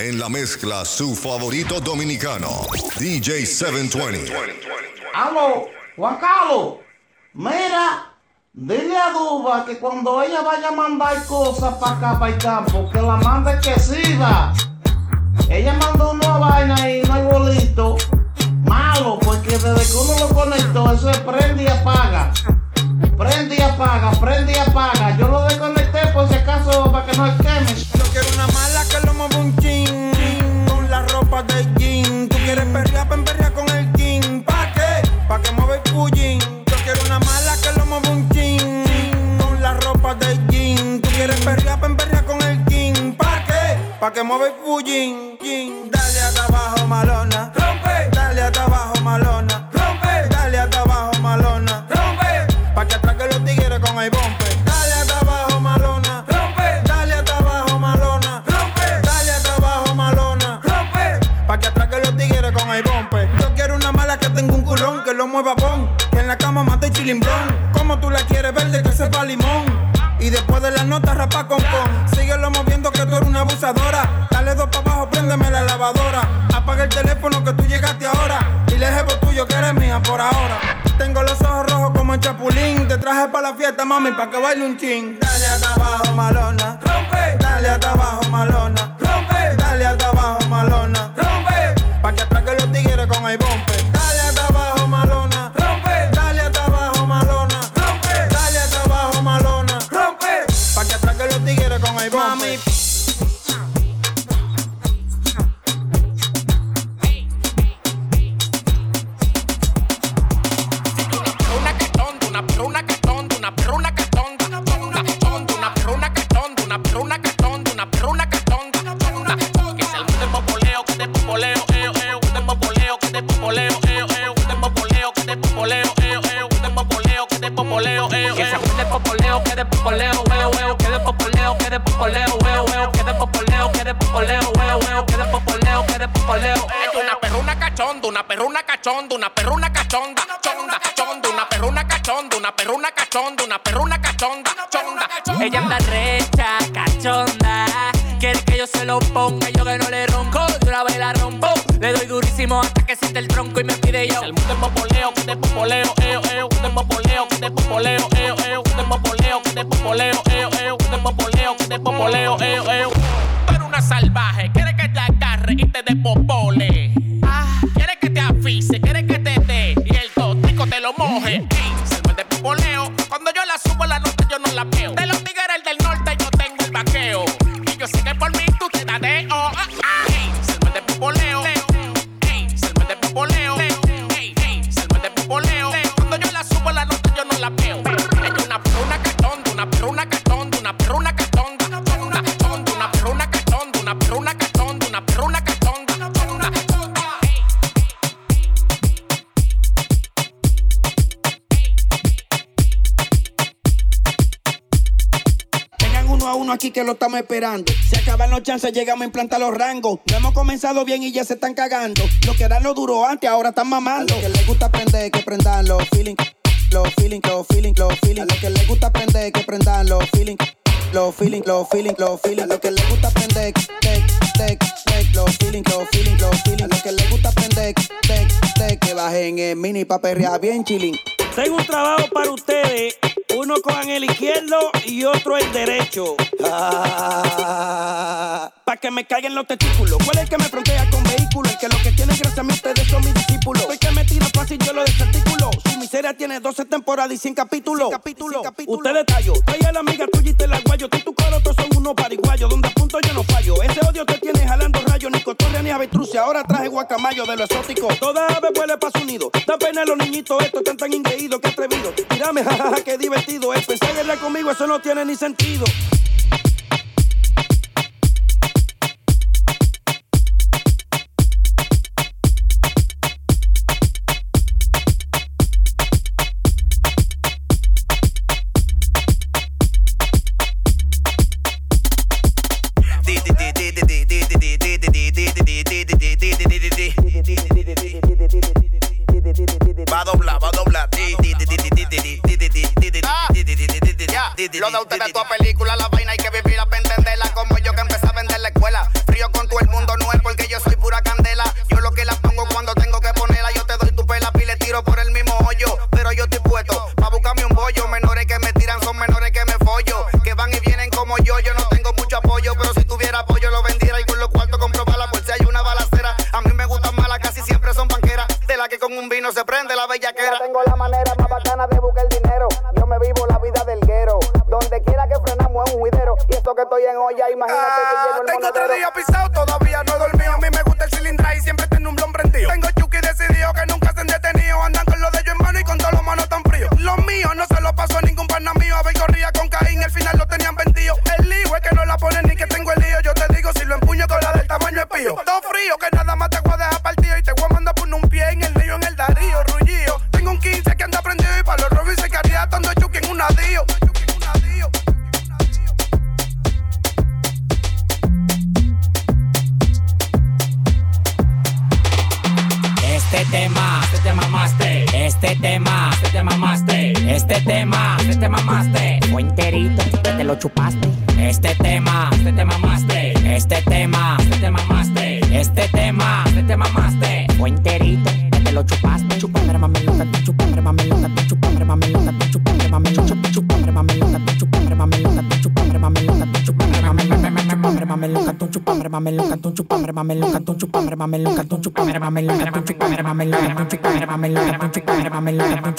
En la mezcla, su favorito dominicano, DJ 720. Aló, Juan Carlos. Mira, dile a Duba que cuando ella vaya a mandar cosas para acá, para el campo, que la mande que siga. Ella mandó una vaina y no hay bolito. Malo, porque desde que uno lo conectó, eso es prende y apaga. Prende y apaga, prende y apaga. Yo lo desconecté por si acaso para que no se queme. Yo quiero una mala que lo mueva un chin, quieres perrear, pen perrear con el king. ¿Pa' qué? Pa' que mueva el. Yo quiero una mala que lo mueva un chin, con la ropa de jean. Tú quieres perrear, pen perrear con el king. ¿Pa' qué? Pa' que mueva el pullín. Dale hasta abajo, malona. Nota, rapa con con. Síguelo moviendo que tú eres una abusadora. Dale dos para abajo, préndeme la lavadora. Apaga el teléfono que tú llegaste ahora. Dile jefe tuyo que eres mía por ahora. Tengo los ojos rojos como el chapulín. Te traje para la fiesta, mami, para que baile un chin. Dale hasta abajo, malona. Rompe. Dale hasta abajo, malona. Rompe. Dale hasta abajo, malona. Una cachonda, una perruna cachonda, una perruna cachonda, una perruna cachonda, una perruna Ella anda recha, cachonda. Quiere que yo se lo ponga, yo que no le ronco. De una vez la rompo. Le doy durísimo hasta que siente el tronco y me pide yo. El mundo del popoleo, que de popoleo, eo, eo, del popoleo, que de popoleo, eo, eo, del popoleo, que de popoleo, eo, eo, del popoleo, que de popoleo, eo, eo. Tú eres una salvaje, quiere que te agarre y te dé popole. Quiere que te afise, quiere que te dé y el totico te lo moje. Ey, se me de popoleo, cuando yo la subo la nota yo no la veo. Que lo estamos esperando. Se acaban los chances, llegamos a implantar los rangos. No hemos comenzado bien y ya se están cagando. Lo que eran lo duro antes, ahora están mamando. A que les gusta aprender, que prendan los feeling. Los feeling, los feeling, los feeling. A lo que les gusta aprender, que prendan los feeling. Los feeling, los feeling, los feeling. A lo que les gusta aprender, take, take, take. Los feeling, los feeling, los feeling. A lo que les gusta aprender, take, take. Que bajen el mini pa' perrear bien chilling. Tengo un trabajo para ustedes. Uno con el izquierdo y otro el derecho. Para que me caigan los testículos. ¿Cuál es el que me frontea con vehículos? El que lo que tiene gracia a mí ustedes son mis discípulos. El que me tira fácil yo lo desarticulo. Su miseria tiene 12 temporadas y 100 capítulos. capítulos. Usted detallo. Trae a la amiga tuya y te la guayo. Tú y tu coro todos son unos pariguayos. Donde apunto yo no fallo. Ese odio te tiene jalando rayos. Ni cotorrea ni avestrucia. Ahora traje guacamayo de lo exótico. Toda ave vuelve pa' su nido. Da pena a los niñitos. Estos están tan engreídos que atrevido. Mírame, jajaja, qué divertido. El pensar guerra conmigo, eso no tiene ni sentido. Lo de ustedes toda película, la tu chupambre, mameluca, tu chupambre, mameluca, tu chupambre, mameluca, tu chupambre, mameluca.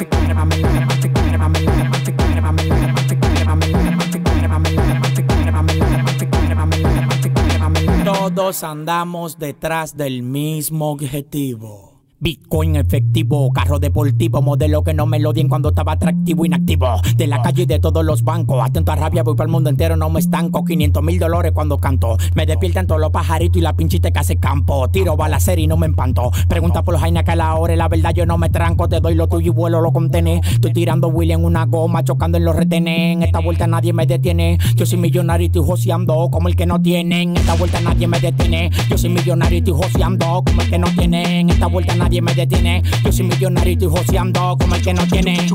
Todos andamos detrás del mismo objetivo. Bitcoin efectivo, carro deportivo, modelo que no me lo dien cuando estaba atractivo, inactivo. De la calle y de todos los bancos, atento a rabia, voy para el mundo entero, no me estanco. 500 mil dólares cuando canto. Me despiertan todos los pajaritos y la pinchita que hace campo. Tiro balacer y no me empanto. Pregunta por los jainas que a la hora, la verdad yo no me tranco. Te doy lo tuyo y vuelo lo contené. Estoy tirando Willy en una goma, chocando en los retenes. En esta vuelta nadie me detiene. Yo soy millonario y estoy joseando como el que no tiene. En esta vuelta nadie me detiene. Yo soy millonario y estoy joseando como el que no tiene. En esta vuelta nadie me detiene. Yo soy millonario y estoy joseando como el que no tiene.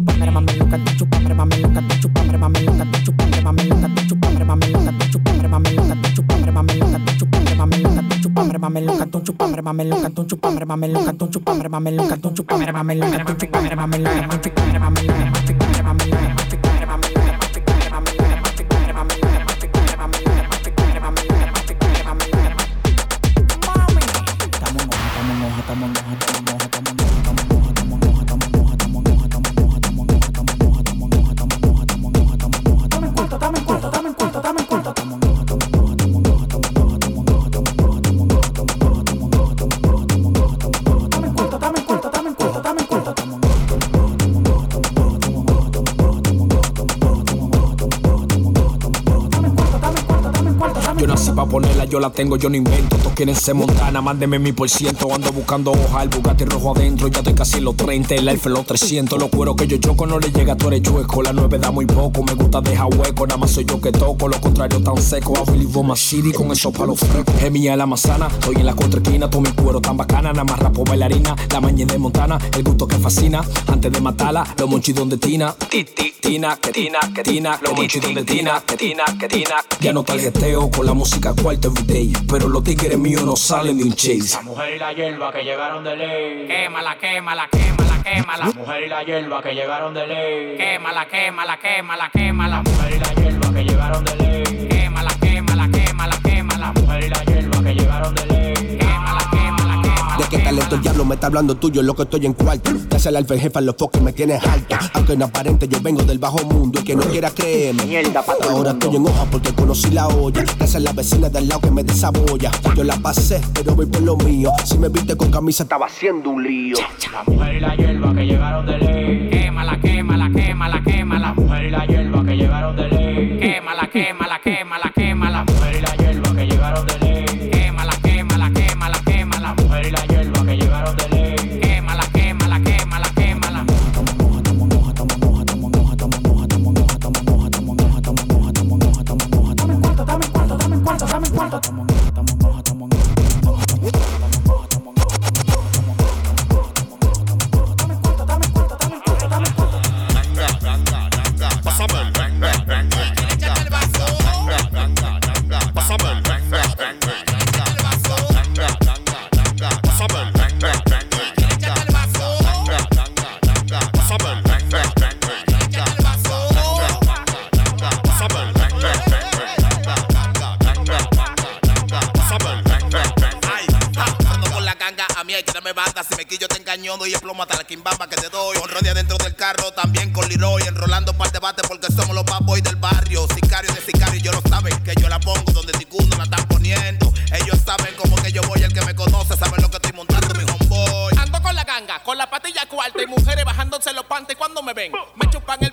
Tengo, yo no invento. Todos quieren ser montana, mándeme mi por ciento. Ando buscando hoja, el Bugatti rojo adentro. Ya estoy casi los 30, el Alfa los 300. Los cueros que yo choco no le llega, tú eres chueco. La 9 da muy poco, me gusta dejar hueco. Nada más soy yo que toco, lo contrario tan seco. Want my city con esos palos frescos. Es mía la manzana, estoy en la contraesquina. Todo mi cuero tan bacana, nada más rapo bailarina. La mañana de Montana, el gusto que fascina. Antes de matarla, los monchidos de Tina. Ti, ti, Tina, que Tina, que Tina. Los monchidos de Tina, que Tina, que Tina. Ya no targeteo con la música cuarto everyday. Pero los tigres míos no salen de un chase. La mujer y la hierba que llegaron de ley. Quémala, quémala, quémala, quémala. La mujer y la hierba que llegaron de ley. Quémala, quémala, quémala, quémala. La mujer y la hierba que llegaron de ley. Quémala. ¿De qué talento el diablo me está hablando tuyo? Lo que estoy en cuarto. Ya se el alfa jefa, los foques me tienes alto. Aunque no aparente, yo vengo del bajo mundo. Y que no quiera creerme. Ahora estoy en hoja porque conocí la olla. Esa es la vecina del lado que me desabolla. Yo la pasé, pero voy por lo mío. Si me viste con camisa, estaba haciendo un lío. La mujer y la hierba que llegaron de ley. Quémala, quémala, quémala, quémala. La mujer y la hierba que llegaron de ley. Quémala, quémala, quémala, out of the mujeres bajándose los pantes cuando me ven. Me chupan el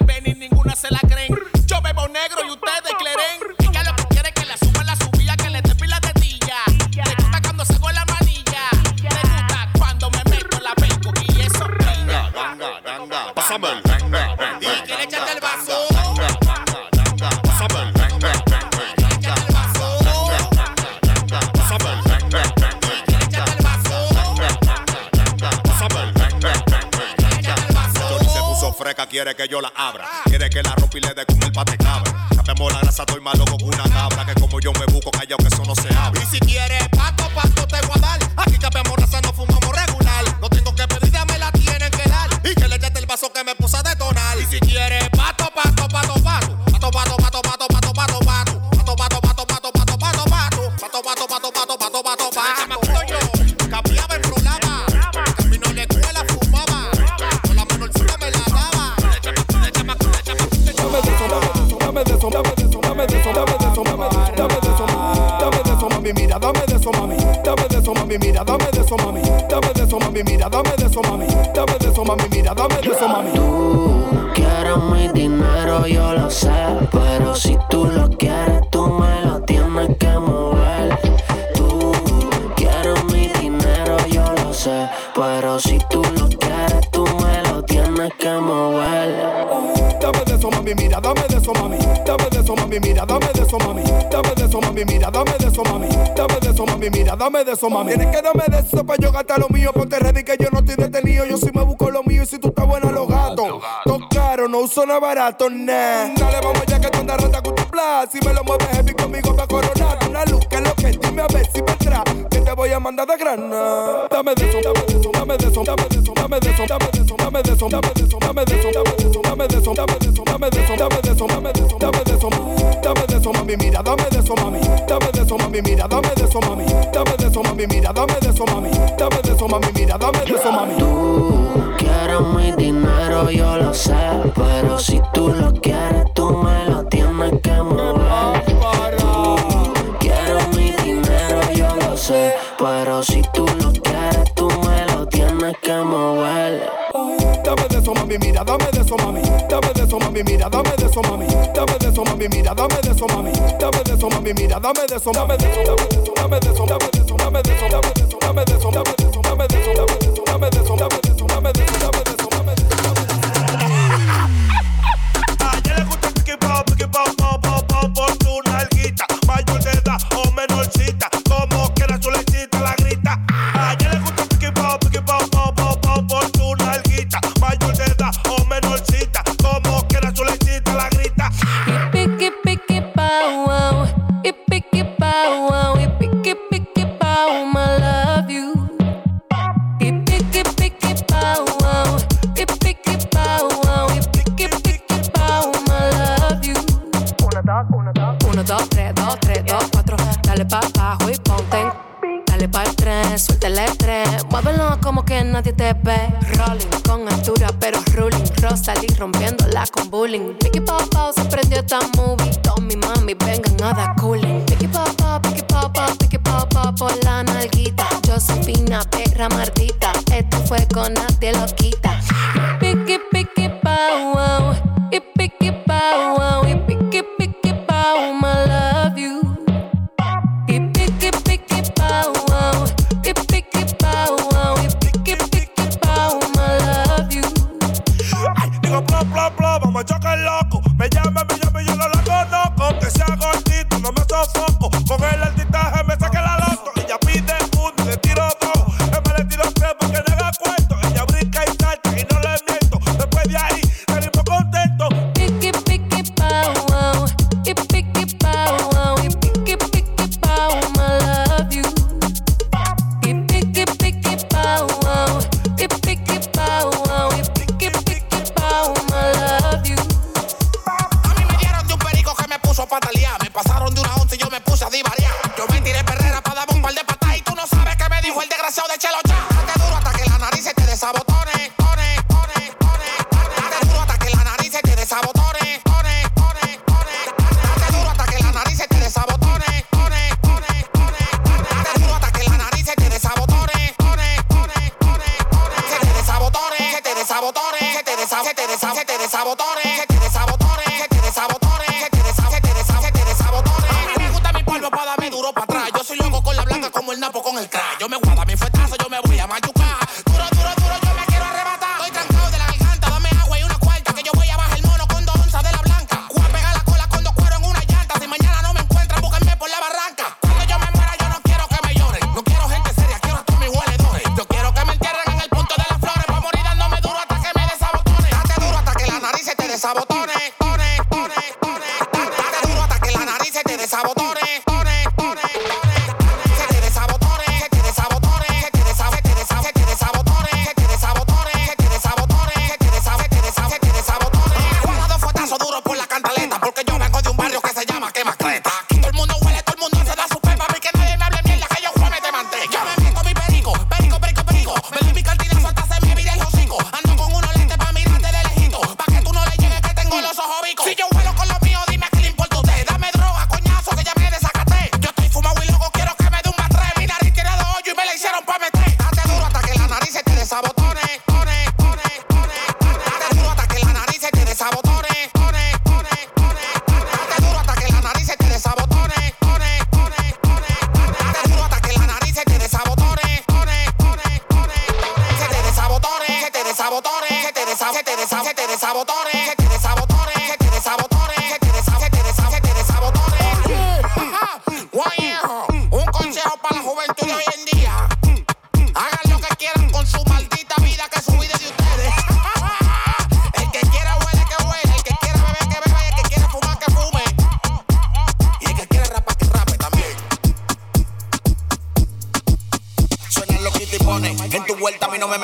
Quiere que la rompa y le dé con el pate cabra. Capemos la grasa, estoy más loco que una cabra. Eso, mami, mira, dame de eso, mami, dame de eso, mami, mira, dame de eso, mami. Tú quieres mi dinero, yo lo sé. Pero si tú lo quieres, tú me lo tienes que mover. Tú quieres mi dinero, yo lo sé. Pero si tú lo quieres, tú me lo tienes que mover. Dame de eso, mami, mira, dame de eso, mami. Dame de eso, mami, mira, dame de eso, mami. Dame de eso, mami, mira, dame de eso, mami. Dame mira, dame de eso, mami. Tienes que darme de eso para yo gastar lo mío. Ponte ready que yo no estoy detenido. Yo sí me busco lo mío y si tú estás buena, los gatos. Todo caro, no uso nada barato, nah. Dale, vamos ya que tú andas rata con tu plan. Si me lo mueves heavy conmigo para coronar. Una luz que es lo que dime a ver si vendrá. Que te voy a mandar de grana. Dame de eso, dame de eso, dame de eso, dame de eso, dame de eso, dame de eso, dame de eso, dame de eso, dame de eso, dame de eso, dame de eso, dame de mami, mira, dame de eso, mami, dame de eso, mami, mira, dame de eso, mami, dame de eso, mami, mira, dame de eso, mami, dame de eso, mami, mira, dame de eso, mami. Tú quieres mi dinero, yo lo sé. Pero si tú lo quieres, tú me lo tienes que mover. Tú quieres mi dinero, yo lo sé. Pero si mami, mira, dame de eso, mami. Dame de eso, mami, mira, dame de eso, mami. Dame de eso, mami, mira, dame de eso, mami. Dame de eso, mami, mira, dame de eso, dame de eso, dame de eso, dame de eso, dame de eso, dame de eso, dame de eso, dame de eso, dame de eso, dame de eso, dame de dame de dame de dame de eso,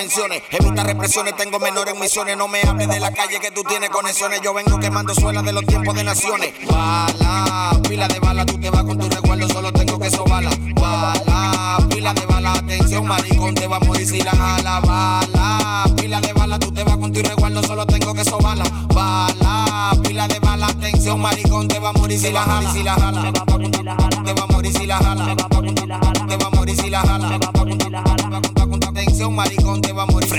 menciones. Evita represiones, tengo menores misiones. No me hables de la calle que tú tienes conexiones. Yo vengo quemando suelas de los tiempos de naciones. Bala, pila de bala, tú te vas con tu recuerdo, solo tengo que bala. Bala, pila de bala, atención, maricón, te va a morir si la jala. Bala, pila de bala, tú te vas con tu recuerdo, solo tengo que bala. Bala, pila de bala, atención, maricón, te va a morir si la jala. Si la jala, te va a morir si la jala. Te va a morir si la jala. Atención, maricón,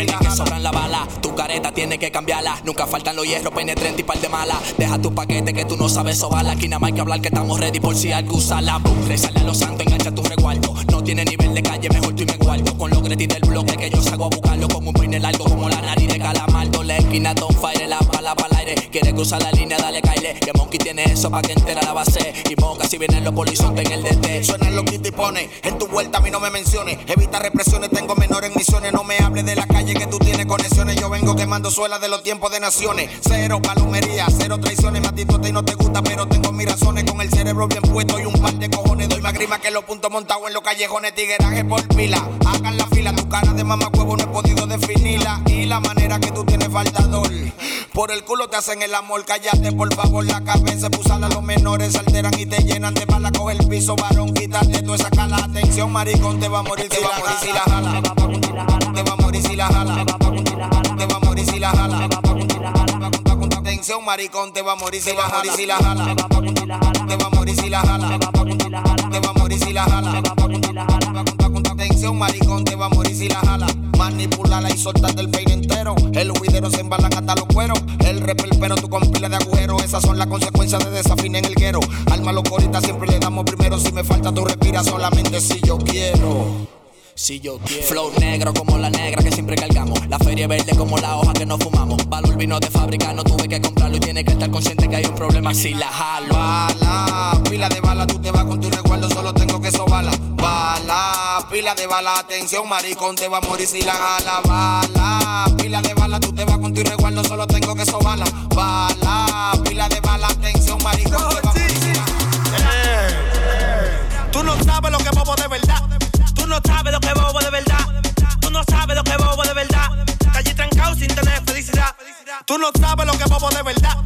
que sobran la bala, tu careta tiene que cambiarla. Nunca faltan los hierros, penetrante y par de mala. Deja tu paquete que tú no sabes sobarla. Aquí nada más hay que hablar que estamos ready por si algo usa la. Resale a los santos, engancha tu resguardo. No tiene nivel de calle, mejor tú y me guardo. Con los gretis del bloque que yo salgo a buscarlo como un peine largo, como la nariz de calamardo. La esquina don fire, la bala para aire. Quiere cruzar la línea, dale caile. Que Monkey tiene eso pa' que entera la base. Y moca si vienen los polizontes en el DT. Suenan los tipones, en tu vuelta a mí no me menciones. Evita represiones, tengo menores misiones. No me hables de la calle que tú tienes conexiones. Yo vengo quemando suelas de los tiempos de naciones. Cero palomería, cero traiciones. Matito te y no te gusta, pero tengo mis razones. Con el cerebro bien puesto y un par de cojones. Doy más grima que los puntos montados en los callejones. Tigueraje por pila. Hagan la fila, tu cara de mamá no he podido definirla. Y la manera que tú tienes faltador. Por el culo te hacen el amor, cállate por favor. La cabeza pusala los menores, alteran y te llenan de bala. Coge el piso, varón, quítate toda esa cala. Atención, maricón, te va a morir si va a morir si la jala. Te va a morir si la jala. Te va a morir si la jala. Atención, maricón, te va a morir si la jala. Si la jala. Te va a morir si la jala. Te va a morir si la jala. Atención, maricón, te va a morir si la jala. Manipulala y soltate el peine entero. El huidero se embalan hasta los cueros. El repel, pero tu con pila de agujero. Esas son las consecuencias de desafinar en el guero. Alma locorita siempre le damos primero. Si me falta tu respira solamente si yo quiero. Si yo quiero. Flow negro como la negra que siempre cargamos. La feria verde como la hoja que no fumamos. Valor vino de fábrica, no tuve que comprarlo. Y tiene que estar consciente que hay un problema si la jalo. Bala, pila de bala, tú te vas con tu recuerdo, solo tengo que bala. Pila de bala, atención, maricón, te va a morir si la jala. Bala, pila de bala, tú te vas con tu recuerdo, solo tengo que bala. Bala, pila de bala, atención, maricón, te va a morir la Tú no sabes lo que bobo de verdad. Tú no sabes lo que bobo de verdad. Tú no sabes lo que bobo de verdad. Calle trancado sin tener felicidad. Tú no sabes lo que bobo de verdad.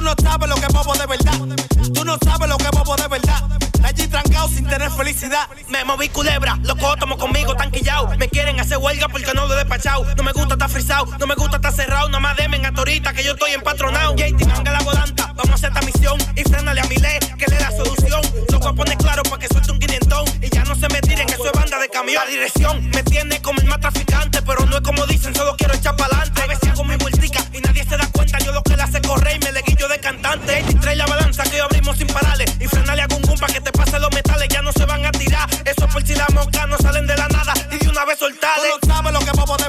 Tú no sabes lo que bobo de verdad. Tú no sabes lo que bobo de verdad. Allí trancado sin tener felicidad. Me moví culebra, los tomo conmigo tan quillao. Me quieren hacer huelga porque no lo he despachado. No me gusta estar frisado, no me gusta estar cerrado. Nada más demen a Torita que yo estoy empatronado. JT manga la volanta, vamos a hacer esta misión. Y frénale a mi ley, que le da solución. Lo voy a poner claro para que suelte un quinientón. Y ya no se me tiren, eso es banda de camión. La dirección me tiene como el más traficante, pero no es como dicen, solo quiero echar pa'lante. A veces hago mi vueltica y nadie se da cuenta. Yo lo que digo rey, me le guillo de cantante. Estrella balanza que abrimos sin parales. Y frenale a Gungum para que te pase los metales. Ya no se van a tirar. Eso por si las moscas no salen de la nada. Y de una vez soltales. Tú sabes lo que vamos de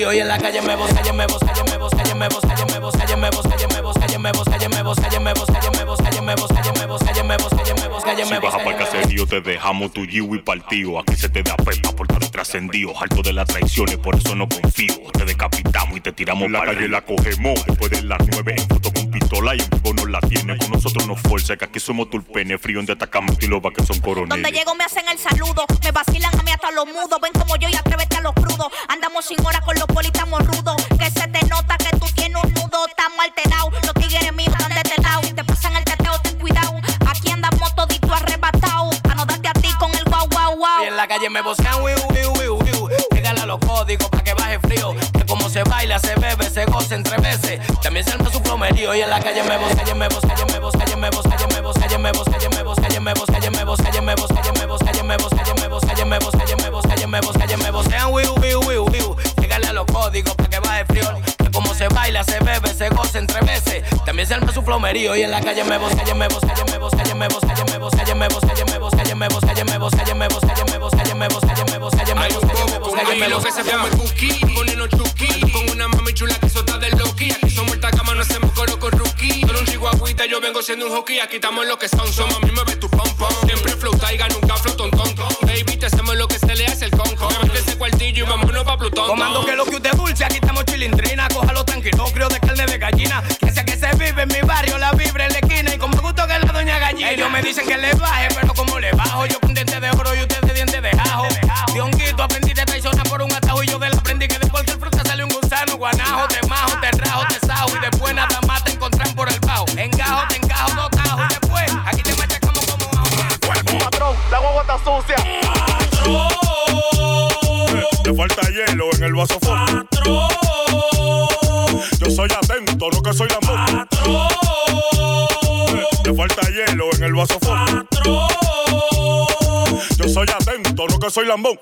y en la calle me voz, calle me voz, calle me voz, calle me voz, calle me voz, calle me voz, calle me voz, calle me calle me voz, calle me voz, calle me voz, calle me voz, calle me voz, calle me voz, calle me calle Si me voz, baja para el caserío te dejamos tu yiwi partido Aquí se te da pepa por estar trascendido Harto de las traiciones, por eso no confío Te decapitamos y te tiramos en la calle la cogemos Después de las nueve en foto con pistola y en vivo no la tiene Con nosotros no fuerza, que aquí somos tulpene Frío donde atacamos y loba que son Donde coroneles llego me hacen el saludo, me vacilan a mí hasta los mudos. Ven como yo y atrévete a los crudos. Andamos sin horas con los politamos rudos. Que se te nota que tú tienes un nudo, estamos alterados. Los tigres míos están de lado. Te pasan el teteo, ten cuidado. Aquí andamos todito arrebatado. A no darte a ti con el guau guau guau. Y en la calle me wiu wiu. Los códigos para que baje frío. Que como se baila, se bebe, se goza entre veces. También se arma su flomerío y en la calle me voz, calle me voz, calle me voz, calle me voz, calle me voz, calle me voz, calle me voz, calle me voz, calle me voz, calle me voz, calle me voz, calle me voz, calle me voz, calle me voz, calle me voz, calle me voz, calle me voz, sean wiu wiu. Llegale a los códigos para que baje frío. Que como se baila, se bebe, se goza entre veces. También se arma su flomerío y en la calle me voz, calle me voz, calle me voz, calle me voz, calle me voz, calle me voz, calle me voz, calle me voz, calle me voz, calle me voz, calle me voz, calle me voz, calle me voz, calle me calle me lo que se llama el cookie, poniendo chuki. Con una mami chula que sota del loki. Aquí somos esta cama, no hacemos coro con rookie. Con un chihuahuita, yo vengo siendo un hockey. Aquí estamos lo que son, somos a mí me ve tu pom pom. Siempre flow taiga, nunca flow ton ton. Baby, te hacemos lo que se le hace el conco. Mete ese cuartillo y vámonos pa' Plutón. Comando que lo que usted dulce, aquí estamos chilindrina, cójalo tranquilo, crío de carne de gallina. Que sé que se vive en mi barrio, la vibra en la esquina y como gusto que la doña gallina. Ellos me dicen que le baje, pero como le bajo, yo hielo en el vaso Yo soy atento, no que soy lambón Te falta hielo en el vaso Yo soy atento, no que soy lambón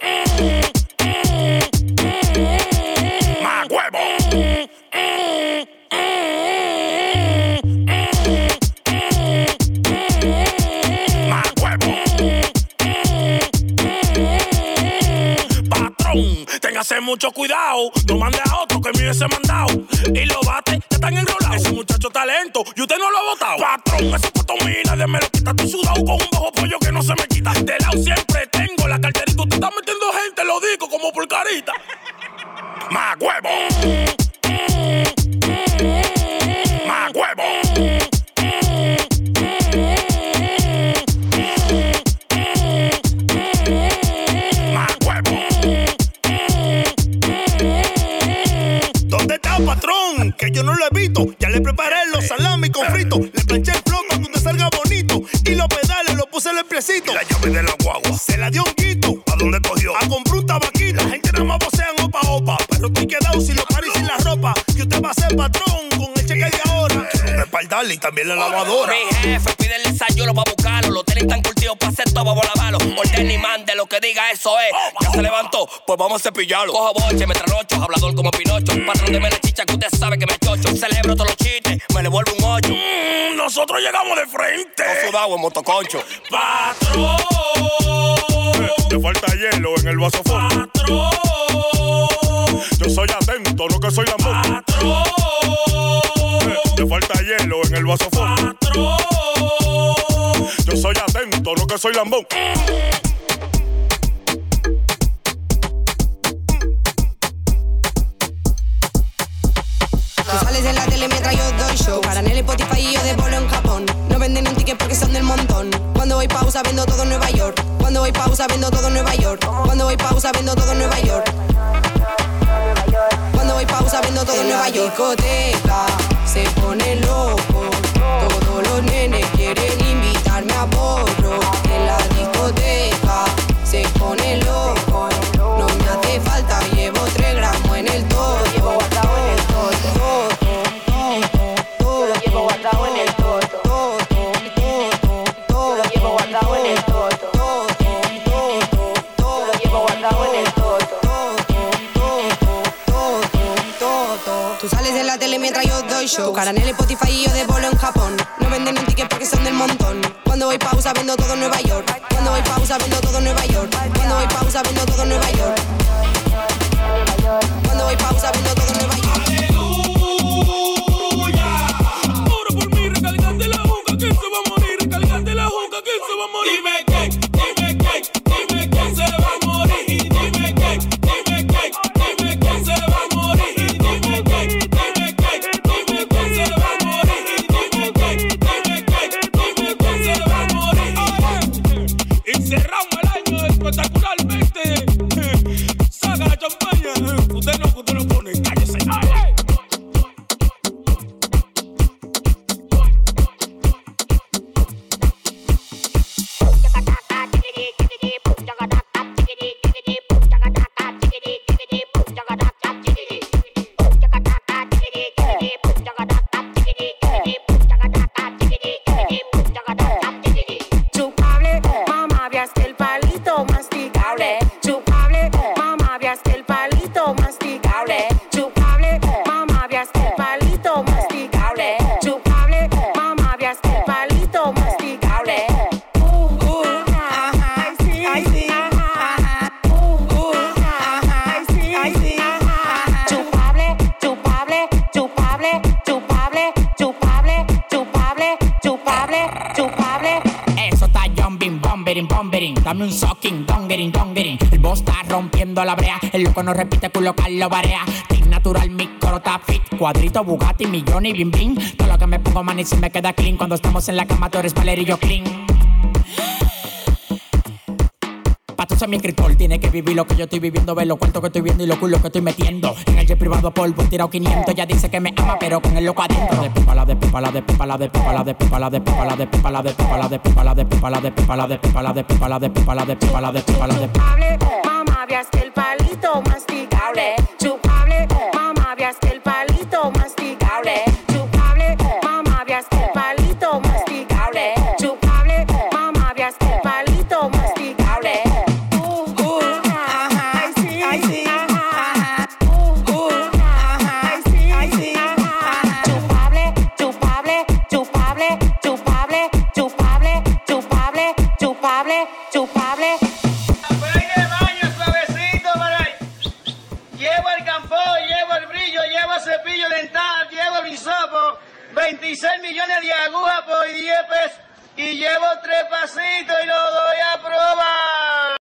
La llave de la guagua. Se la dio un guito. ¿A dónde cogió? A comprar un tabaquito. La gente nada más vocean opa opa. Pero estoy quedado sin los paris sin la ropa. Que usted va a ser patrón con el cheque de ahora. Un espaldar y también la lavadora. Mi jefe pide el desayuno para buscarlo. Los tenis están curtidos para hacer todo, vamos a lavarlo. Orden y mande lo que diga, eso es. Ya se levantó, pues vamos a cepillarlo. Cojo boche, me tranocho, hablador como Pinocho. Patrón de la chicha que usted sabe que me chocho. Celebro todos los chistes, me le vuelvo un ocho. Nosotros llegamos de frente. Todo sudado en motoconcho. Patrón. Te falta hielo en el vaso Patrón. Yo soy atento, no que soy lambón. Patrón. Te falta hielo en el vaso Patrón. Yo soy atento, no que soy lambón. Tú sales en la tele mientras yo doy show. Para en el Spotify y yo de Cuando voy pausa vendo todo en Nueva York. Cuando voy pausa vendo todo en Nueva York. Cuando voy pausa vendo todo en Nueva York. Cuando voy pausa vendo todo en Nueva York. discoteca se pone loco. Show. En el Spotify y yo de bolo en Japón. No venden un ticket porque son del montón. Cuando voy pausa vendo todo en Nueva York. Cuando voy pausa vendo todo en Nueva York. Cuando voy pausa vendo todo en Nueva York. Cuando voy pausa vendo todo Nueva York. No repite, culo Carlos Barea. Take natural, mi coro fit. Cuadrito, Bugatti, millón y bim bim. Todo lo que me pongo, man, y se me queda clean. Cuando estamos en la cama, tú eres yo clean. Pa' tú ser mi escritor, tiene que vivir lo que yo estoy viviendo, ver los cuentos que estoy viendo y los culos que estoy metiendo. En el jet privado polvo, tirado 500. Ella dice que me ama, pero con el loco adentro. De pipa, la de pipa, la de de de de de de de de de de de pipa, la de pipa, la de pipa, la de pipa, la de pipa. Chupable, mamá, veas que el palito masticable. Agujas por 10 pesos. Y llevo tres pasitos y lo doy a probar.